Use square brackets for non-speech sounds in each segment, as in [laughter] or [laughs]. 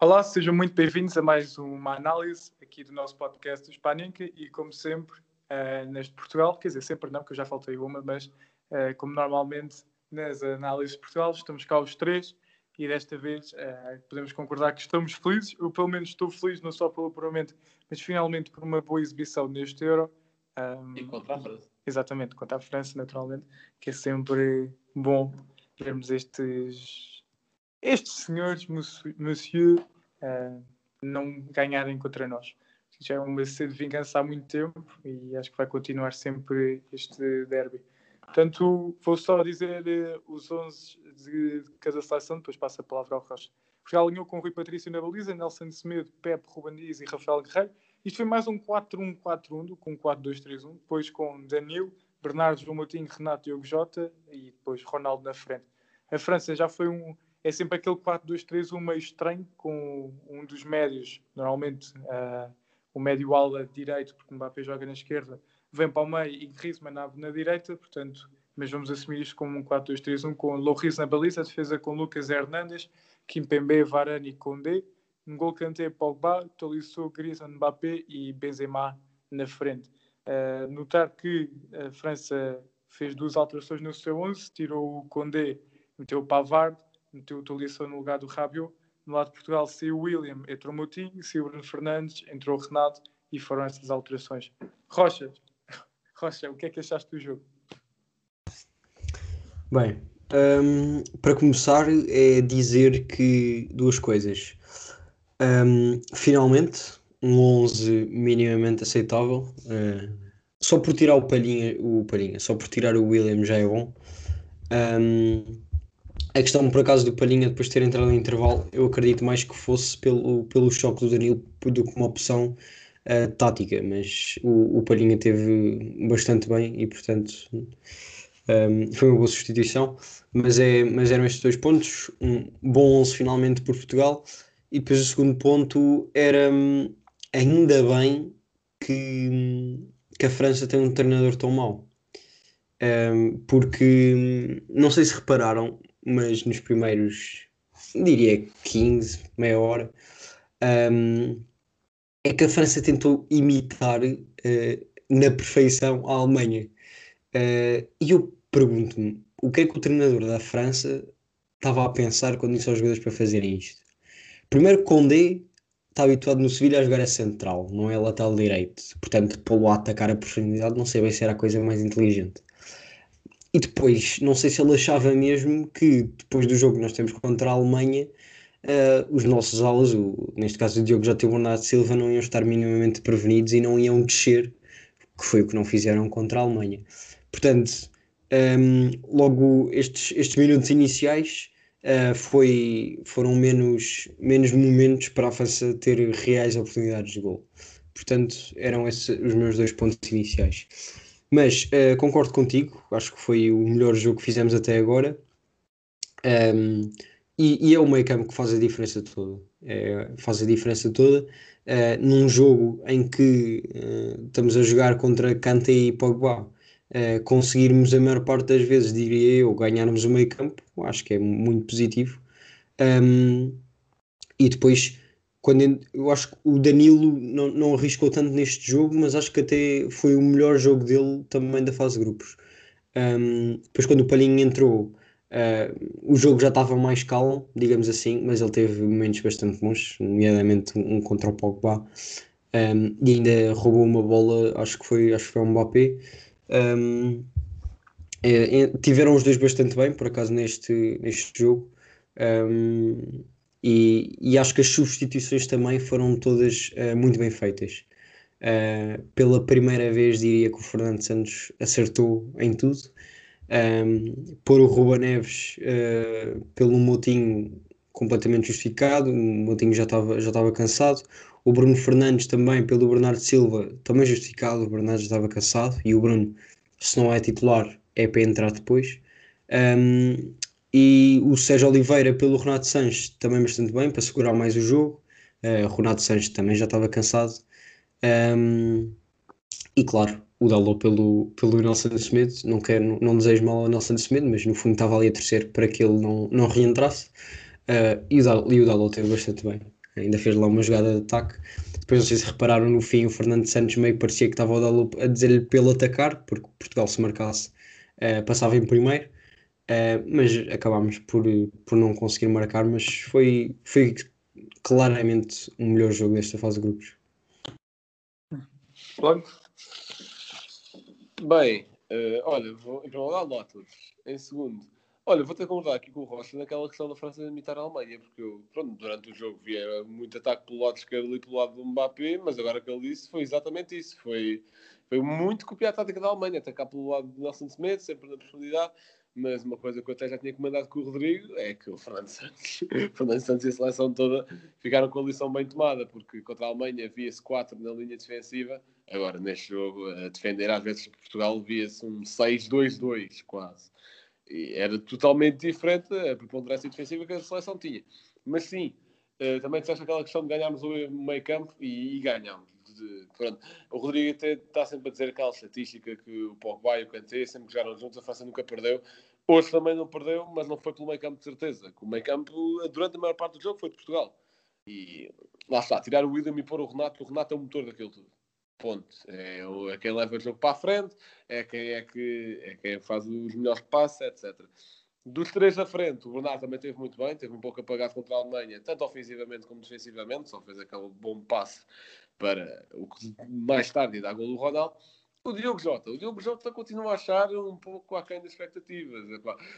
Olá, sejam muito bem-vindos a mais uma análise aqui do nosso podcast do Spaninca e como sempre, uh, neste Portugal, quer dizer, sempre não, que eu já faltei uma, mas uh, como normalmente nas análises de Portugal, estamos cá os três e desta vez uh, podemos concordar que estamos felizes. Eu, pelo menos, estou feliz não só pelo puramente, mas finalmente por uma boa exibição neste Euro. Um, e contra a França. Exatamente, contra a França, naturalmente, que é sempre bom vermos estes, estes senhores, monsieur, uh, não ganharem contra nós. Já é uma sede de vingança há muito tempo e acho que vai continuar sempre este derby. Portanto, vou só dizer uh, os 11 de cada seleção, depois passo a palavra ao Rocha. Portugal alinhou com Rui Patrício na baliza, Nelson Semedo, Pepe, Ruben Dias e Rafael Guerreiro. Isto foi mais um 4-1-4-1, com 4-2-3-1, depois com Danilo, Bernardo, João Moutinho, Renato, Diogo Jota e depois Ronaldo na frente. A França já foi um... É sempre aquele 4-2-3-1 meio estranho, com um dos médios, normalmente uh, o médio ala direito, porque o Mbappé joga na esquerda, vem para o meio e Griezmann na, na direita, portanto, mas vamos assumir isto como um 4-2-3-1 com Loris na baliza, defesa com Lucas Hernandes, Kimpembe, Varane e Condé, N'Golo Kanté, Pogba, Tolisso, Griezmann, Mbappé e Benzema na frente. Uh, notar que a França fez duas alterações no seu 11, tirou o Condé, meteu o Pavard, meteu o Tolisso no lugar do Rabiot. No lado de Portugal saiu o William, entrou o Moutinho, o Bruno Fernandes, entrou o Renato e foram essas alterações. Rocha, [laughs] Rocha, o que é que achaste do jogo? Bem, um, para começar é dizer que duas coisas. Um, finalmente, um 11 minimamente aceitável. Uh, só por tirar o Palhinha, o Palhinha, só por tirar o William já é bom. Um, a questão, por acaso, do Palhinha depois de ter entrado no intervalo, eu acredito mais que fosse pelo, pelo choque do Danilo do que uma opção uh, tática, mas o, o Palhinha teve bastante bem e, portanto, um, foi uma boa substituição. Mas, é, mas eram estes dois pontos: um bom 11 finalmente por Portugal, e depois o segundo ponto era hum, ainda bem que, que a França tem um treinador tão mau. Um, porque hum, não sei se repararam, mas nos primeiros, diria 15, meia hora, um, é que a França tentou imitar uh, na perfeição a Alemanha. Uh, e eu pergunto-me o que é que o treinador da França estava a pensar quando disse aos jogadores para fazerem isto. Primeiro, Condé está habituado no Sevilha a jogar a central, não é lateral direito. Portanto, pô-lo a atacar a profundidade, não sei bem se era a coisa mais inteligente. E depois, não sei se ele achava mesmo que depois do jogo que nós temos contra a Alemanha, uh, os nossos alas, o, neste caso o Diogo já teve o Bernardo Silva, não iam estar minimamente prevenidos e não iam descer, que foi o que não fizeram contra a Alemanha. Portanto, um, ehm, logo estes, estes minutos iniciais uh, foi, foram menos, menos momentos para a França ter reais oportunidades de gol. Portanto, eram esses os meus dois pontos iniciais. Mas uh, concordo contigo, acho que foi o melhor jogo que fizemos até agora. Um, e, e, é o meio campo que faz a diferença toda. É, faz a diferença toda uh, num jogo em que uh, estamos a jogar contra Kanté e Pogba. conseguirmos a maior parte das vezes, diria eu, ganharmos o meio campo, acho que é muito positivo. Um, e depois quando eu acho que o Danilo não, não arriscou tanto neste jogo, mas acho que até foi o melhor jogo dele também da fase de grupos. Um, depois, quando o Palhinho entrou, uh, o jogo já estava mais calmo, digamos assim, mas ele teve momentos bastante bons, nomeadamente um, contra o Pogba, um, e ainda roubou uma bola, acho que foi, acho que foi um Mbappé. Um, é, é, tiveram os dois bastante bem, por acaso, neste, neste jogo. Um, e, e, acho que as substituições também foram todas uh, muito bem feitas. Uh, pela primeira vez diria que o Fernando Santos acertou em tudo. Um, pôr o Ruba Neves uh, pelo Motinho completamente justificado, o Motinho já estava já estava cansado. O Bruno Fernandes também pelo Bernardo Silva, também justificado, o Bernardo já estava cansado e o Bruno, se não é titular, é para entrar depois. Um, e o Sérgio Oliveira pelo Renato Sanches também bastante bem para segurar mais o jogo. Uh, o Renato Sanches também já estava cansado. Um, e claro, o Dalot pelo, pelo Nelson Smith. Não, quero, não desejo mal ao Nelson Smith, mas no fundo estava ali a torcer para que ele não, não reentrasse. Uh, e, o Dalot, e o Dalot teve bastante bem. ainda fez lá uma jogada de ataque. Depois, não sei se repararam no fim, o Fernando Santos meio parecia que estava a, a dizer-lhe pelo atacar, porque Portugal se marcasse uh, passava em primeiro. Uh, mas acabámos por, por não conseguir marcar, mas foi, foi claramente o melhor jogo desta fase de grupos. Pronto. Bem, uh, olha, vou, em primeiro lugar, nota Em segundo, olha, vou ter que concordar aqui com o Rocha naquela questão da França imitar a Alemanha, porque eu, pronto, durante o jogo via muito ataque pelo lado esquerdo e pelo lado do Mbappé, mas agora que ele disse foi exatamente isso. Foi, foi muito copiar a tática da Alemanha, atacar pelo lado de Nelson Smith, sempre na profundidade. Mas uma coisa que eu até já tinha comentado com o Rodrigo é que o Fernando Santos, [laughs] Fernando Santos e a seleção toda ficaram com a lição bem tomada, porque contra a Alemanha via-se 4 na linha defensiva, agora neste jogo a defender às vezes Portugal via-se um 6-2-2 quase. E era totalmente diferente a preponderância defensiva que a seleção tinha. Mas sim, uh, também disseste aquela questão de ganharmos o meio campo e, e pronto. O Rodrigo até está sempre a dizer aquela estatística que o Pogba e o Kanté sempre jogaram juntos, a França nunca perdeu. Hoje também não perdeu, mas não foi pelo meio campo de certeza. O meio campo, durante a maior parte do jogo, foi de Portugal. E lá está, tirar o William e pôr o Renato, o Renato é o motor daquilo tudo. Ponto. É, é quem leva o jogo para a frente, é quem, é que, é quem faz os melhores passos, etc. Dos três da frente, o Bernardo também teve muito bem, teve um pouco apagado contra a Alemanha, tanto ofensivamente como defensivamente, só fez aquele bom passe para o que mais tarde dá gol do Ronaldo. O Diogo Jota. O Diogo Jota continua a achar um pouco aquém das expectativas.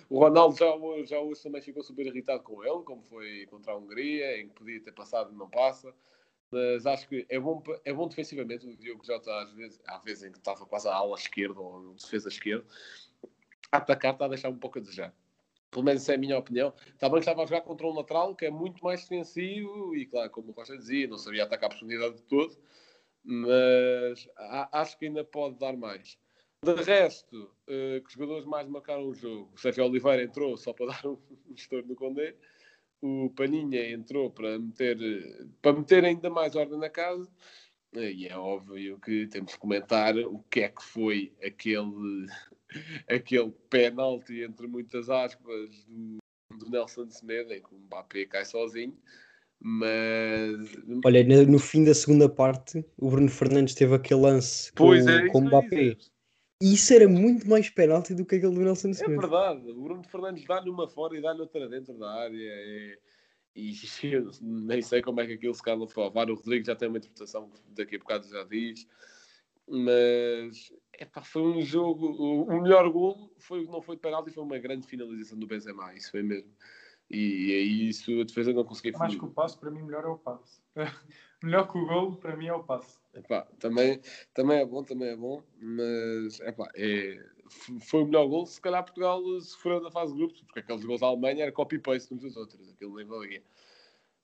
O Ronaldo já hoje, já hoje também ficou super irritado com ele, como foi contra a Hungria, em que podia ter passado e não passa. Mas acho que é bom, é bom defensivamente. O Diogo Jota, às vezes, às vezes em que estava quase à ala esquerda ou defesa esquerda, a atacar está a deixar um pouco a desejar. Pelo menos essa é a minha opinião. Que estava a jogar contra um lateral que é muito mais defensivo e, claro, como o Rocha dizia, não sabia atacar a profundidade de todo mas acho que ainda pode dar mais. De resto, uh, que os jogadores mais marcaram o jogo, o Sérgio Oliveira entrou só para [laughs] dar um, estouro no Condé, o Paninha entrou para meter, para meter ainda mais ordem na casa, e é óbvio que temos que comentar o que é que foi aquele, [laughs] aquele penalti, entre muitas aspas, do, do Nelson Semedo, em que o Mbappé cai sozinho. Mas. Olha, no fim da segunda parte, o Bruno Fernandes teve aquele lance pois com, é, com o Mbappé. E isso era muito mais penalti do que aquele do Nelson Smith. É verdade, o Bruno Fernandes dá-lhe uma fora e dá-lhe outra dentro da área. E, e [laughs] eu nem sei como é que aquilo se não foi ao VAR. O Rodrigo já tem uma interpretação que daqui a bocado já diz. Mas epá, foi um jogo. O melhor gol foi, não foi de penalti, foi uma grande finalização do Benzema. Isso foi mesmo. E aí isso a defesa não conseguia Mais que o passo, para mim, melhor é o passo. [laughs] melhor que o gol, para mim, é o passo. Epá, também, também é bom, também é bom, mas epá, é, foi o melhor gol. Se calhar Portugal sofreu da fase de grupos, porque aqueles gols da Alemanha era copy-paste uns dos outros, aquilo nem valia.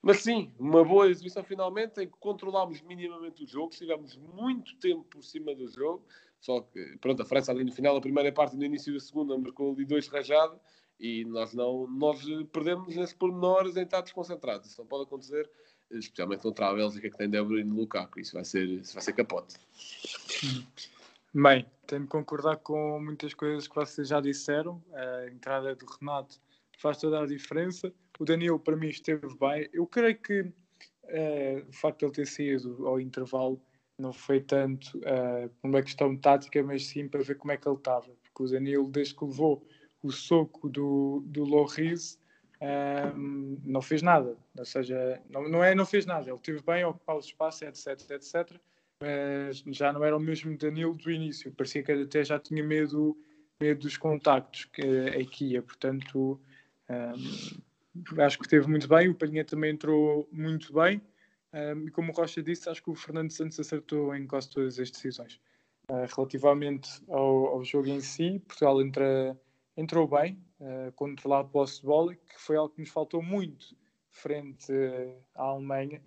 Mas sim, uma boa exibição finalmente, em que controlámos minimamente o jogo, estivemos muito tempo por cima do jogo. Só que, pronto, a França ali no final, a primeira parte e no início da segunda, marcou ali dois rajados e nós não nós perdemos nesses pormenores em estar desconcentrados. Isso não pode acontecer, especialmente contra a Bélgica que tem De Bruyne e Lukaku. Isso vai ser, isso vai ser capote. Bem, tenho de concordar com muitas coisas que vocês já disseram. A entrada do Renato faz toda a diferença. O Danilo, para mim, esteve bem. Eu creio que uh, o facto de ele ter saído ao intervalo não foi tanto uh, uma questão tática, mas sim para ver como é que ele estava. Porque o Danilo, desde que levou o soco do, do Loris um, não fez nada. Ou seja, não, não é não fez nada. Ele teve bem ocupar o espaço, etc, etc. Mas já não era o mesmo Danilo do início. Parecia que até já tinha medo, medo dos contactos que aqui ia. Portanto, um, acho que teve muito bem. O Palhinha também entrou muito bem. Um, e como o Rocha disse, acho que o Fernando Santos acertou em quase todas as decisões. Uh, relativamente ao, ao, jogo em si, Portugal entra entrou bem, uh, controlar a posse de bola, que foi algo que nos faltou muito frente uh, à Alemanha,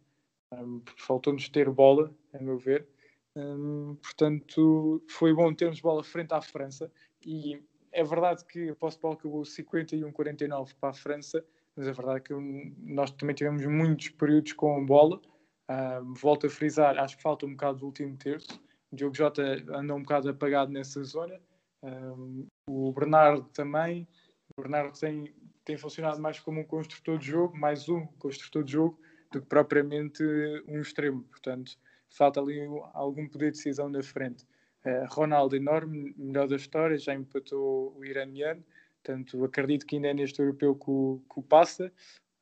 um, porque faltou-nos ter bola, a meu ver. Um, portanto, foi bom termos bola frente à França e é verdade que a posse de bola acabou 51-49 para a França, mas é verdade que nós também tivemos muitos períodos com bola. Um, volto a frisar, acho que falta um bocado do último terço. O Diogo Jota anda um bocado apagado nessa zona. Um, o Bernardo também. O Bernardo tem, tem funcionado mais como um construtor de jogo, mais um construtor de jogo, do que propriamente um extremo. Portanto, falta ali algum poder de decisão na frente. Uh, Ronaldo, enorme, melhor da história, já empatou o iraniano. Portanto, acredito que ainda é neste europeu que o, que o passa.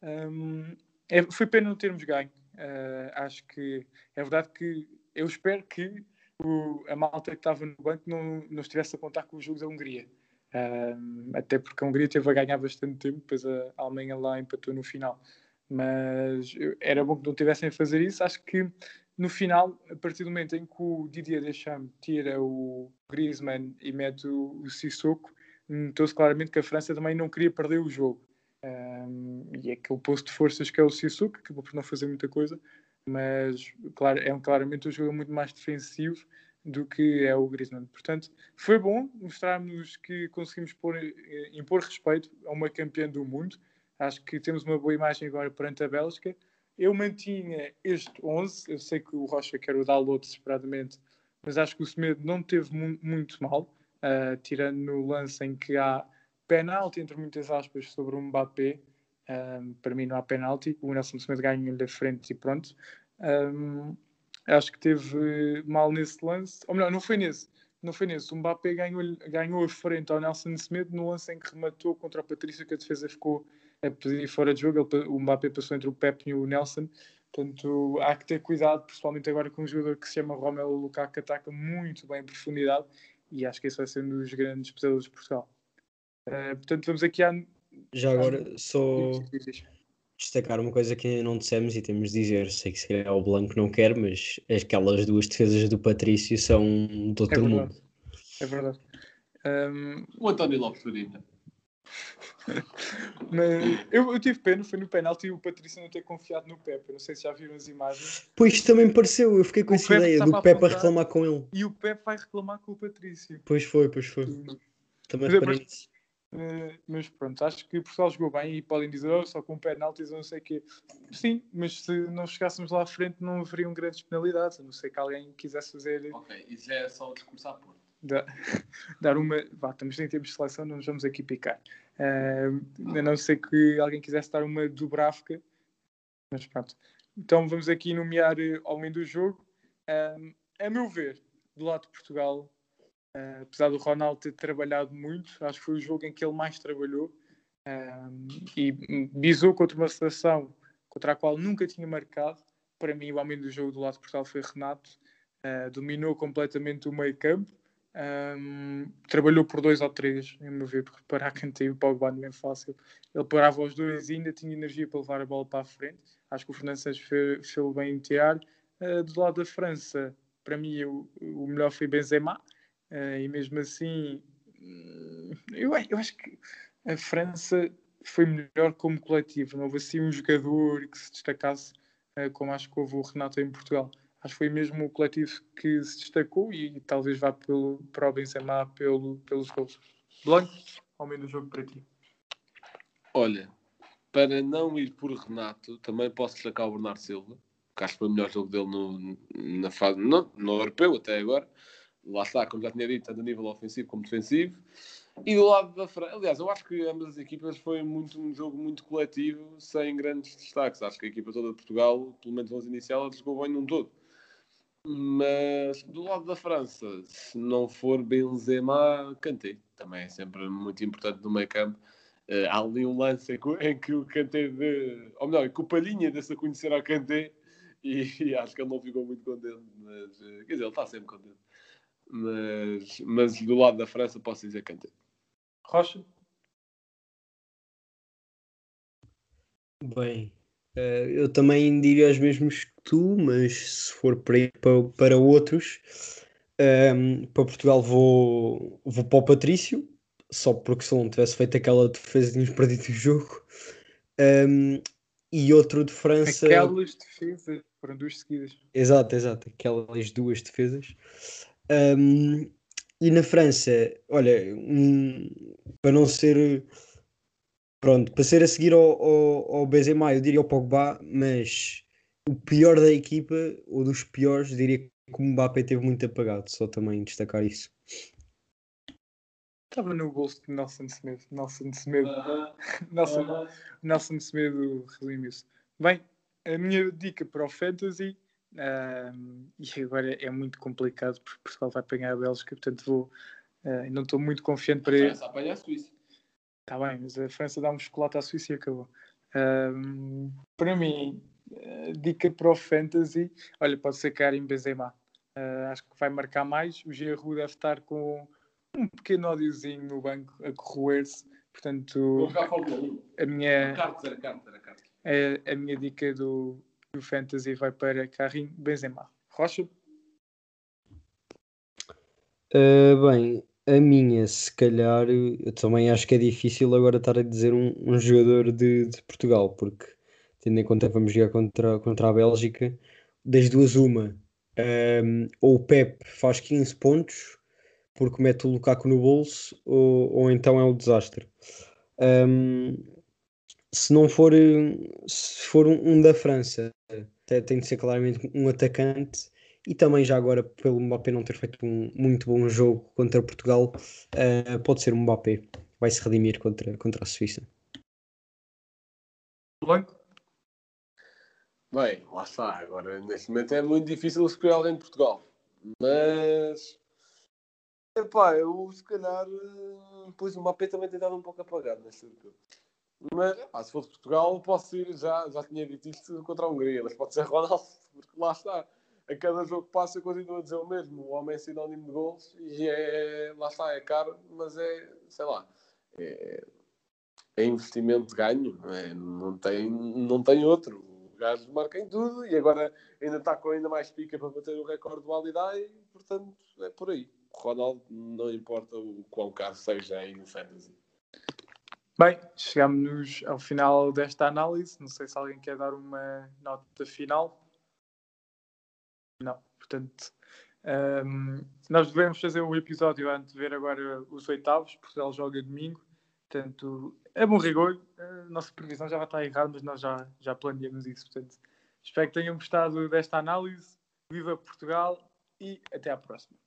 Um, é, foi pena não termos ganho. Uh, acho que é verdade que eu espero que a malta que estava no banco não, não estivesse a contar com os jogos da Hungria. Um, até porque a Hungria teve a ganhar bastante tempo, depois a Alemanha lá empatou no final. Mas era bom que não tivessem a fazer isso. Acho que no final, a partir do momento em que o Didier Deschamps tira o Griezmann e mete o, o Sissoko, notou-se claramente que a França também não queria perder o jogo. Um, e aquele posto de forças que é o Sissoko, acabou por não fazer muita coisa, mas claro, é claramente um jogo muito mais defensivo do que é o Griezmann. Portanto, foi bom mostrarmos que conseguimos pôr, eh, impor respeito a uma campeã do mundo. Acho que temos uma boa imagem agora perante a Bélgica. Eu mantinha este 11. Eu sei que o Rocha quer o download desesperadamente, mas acho que o Semedo não teve mu muito mal, uh, tirando no lance em que há penalti, entre muitas aspas, sobre o Mbappé. Um, para mim não há penalti. O Nelson Semedo ganha-lhe da frente e pronto. Um, acho que teve mal nesse lance. Ou melhor, não foi nesse. Não foi nesse. O Mbappé ganhou, ganhou a frente ao Nelson Semedo no lance em que rematou contra o Patrício, que a defesa ficou a pedir fora de jogo. Ele, o Mbappé passou entre o Pep e o Nelson. Portanto, há que ter cuidado, principalmente agora com um jogador que se chama Romelu Lukaku, que ataca muito bem em profundidade. E acho que esse vai ser um dos grandes pesadelos de Portugal. Uh, portanto, vamos aqui à. Já agora, só destacar uma coisa que não dissemos e temos de dizer. Sei que se calhar o Blanco não quer, mas aquelas duas defesas do Patrício são do outro é mundo. É verdade. Um... O António Lopes Farinha. [laughs] Mas eu, eu, tive pena, foi no penalti e o Patrício não ter confiado no Pepe. Não sei se já viram as imagens. Pois também pareceu, eu fiquei com o essa Pepe ideia do Pepe a reclamar com ele. E o Pepe vai reclamar com o Patrício. Pois foi, pois foi. Também. Uh, mas pronto, acho que Portugal jogou bem e podem dizer oh, só com penaltis ou não sei o quê. Sim, mas se não chegássemos lá à frente não haveriam grandes penalidades, a não ser que alguém quisesse fazer. Ok, isso é só o discurso à porta. Dar, [laughs] dar uma. Vá, estamos em termos de seleção, não nos vamos aqui picar. Uh, a não ser que alguém quisesse dar uma Dubravka, mas pronto. Então vamos aqui nomear uh, homem do jogo. Uh, a meu ver, do lado de Portugal, Uh, apesar do Ronaldo ter trabalhado muito, acho que foi o jogo em que ele mais trabalhou uh, e bisou contra uma seleção contra a qual nunca tinha marcado. Para mim, o homem do jogo do lado de Portugal foi Renato, uh, dominou completamente o meio campo, um, trabalhou por dois ou três, em meu ver, porque para quem tem o Pogba não é fácil. Ele parava os dois e ainda tinha energia para levar a bola para a frente. Acho que o Fernando Santos fez, fez bem em tirar. do lado da França, para mim, o, o melhor foi Benzema. Uh, e mesmo assim, hum, eu, eu acho que a França foi melhor como coletivo. Não houve assim um jogador que se destacasse uh, como acho que houve o Renato em Portugal. Acho que foi mesmo o coletivo que se destacou e talvez vá pelo, para o Benzema pelo, pelos gols. Blanco, homem do jogo para ti. Olha, para não ir por Renato, também posso destacar o Bernardo Silva, que acho que foi o melhor jogo dele no, na fase, no europeu até agora lá está, como já tinha dito, tanto a nível ofensivo como defensivo. E do lado da França, aliás, eu acho que ambas as equipas foi muito, um jogo muito coletivo, sem grandes destaques. Acho que a equipa toda de Portugal, pelo menos 11 inicial, ela jogou bem num todo. Mas do lado da França, se não for Benzema, Kanté. Também é sempre muito importante no meio campo. Uh, há ali um lance em que, o Kanté, de, ou melhor, que o Palhinha desse a conhecer ao Kanté e, [laughs] e, acho que ele não ficou muito contente. Mas, uh, quer dizer, ele está sempre contente mas, mas do lado da França posso dizer Kanté. Rocha? Bem, eh, eu também diria os mesmos que tu, mas se for para, para, para outros, um, ehm, para Portugal vou, vou para o Patrício, só porque se não tivesse feito aquela defesa tínhamos perdido o jogo. Um, ehm, e outro de França. Aquelas defesas foram duas seguidas. Exato, exato, aquelas duas defesas. Um, e na França, olha, um, para não ser pronto, para ser a seguir ao, ao, ao Benzema, eu diria o Pogba, mas o pior da equipa, ou dos piores, diria que o Mbappé teve muito apagado, só também destacar isso. Estava no bolso de Nelson Semedo. Nelson Semedo. Uh [laughs] -huh. Nelson, uh -huh. Nelson Semedo redimiu-se. Bem, a minha dica para o Fantasy, um, [laughs] e agora é muito complicado porque Portugal vai apanhar a Bélgica, portanto vou, uh, não estou muito confiante para ele. apanha a Suíça. Está bem, mas a França dá um chocolate à Suíça e acabou. Um, para mim, dica para o Fantasy, olha, pode ser Karim Benzema. Uh, acho que vai marcar mais. O Giroud deve estar com um pequeno ódiozinho no banco a corroer-se. Portanto, a minha, a, a minha dica do, do Fantasy vai para Karim Benzema. Rocha? Uh, bem, a minha, se calhar, eu também acho que é difícil agora estar a dizer um, um jogador de, de, Portugal, porque tendo em conta que vamos jogar contra, contra a Bélgica, das duas, uma, um, ou o Pep faz 15 pontos porque mete o Lukaku no bolso, ou, ou então é um desastre. Um, se não for, se for um, um da França, tem de ser claramente um atacante. E também já agora pelo Mbappé não ter feito um muito bom jogo contra Portugal, uh, pode ser um Mbappé, vai se redimir contra, contra a Suíça. Bem, lá está, agora neste momento é muito difícil escolher alguém de Portugal, mas epá, eu se calhar eh, pois o Mbappé também tem dado um pouco apagado neste jogo. Mas epá, se fosse Portugal posso ir, já, já tinha dito isto contra a Hungria, mas pode ser Ronaldo, [laughs] porque lá está a cada jogo que passa eu continuo a dizer o mesmo. O homem é sinónimo de gols e é, lá está, é caro, mas é, sei lá, é, é investimento de ganho, é? não, tem, não tem outro. O gajo marca em tudo e agora ainda está com ainda mais pica para bater o recorde do Alidai portanto, é por aí. Ronaldo não importa o quão caro seja aí no Fantasy. Bem, chegamos ao final desta análise. Não sei se alguém quer dar uma nota final. Não, portanto, um, nós devemos fazer um episódio antes de ver agora os oitavos, Portugal joga domingo, portanto, é bom rigor, a nossa previsão já vai estar errada, mas nós já, já planeamos isso, portanto, espero que tenham gostado desta análise, viva Portugal e até à próxima.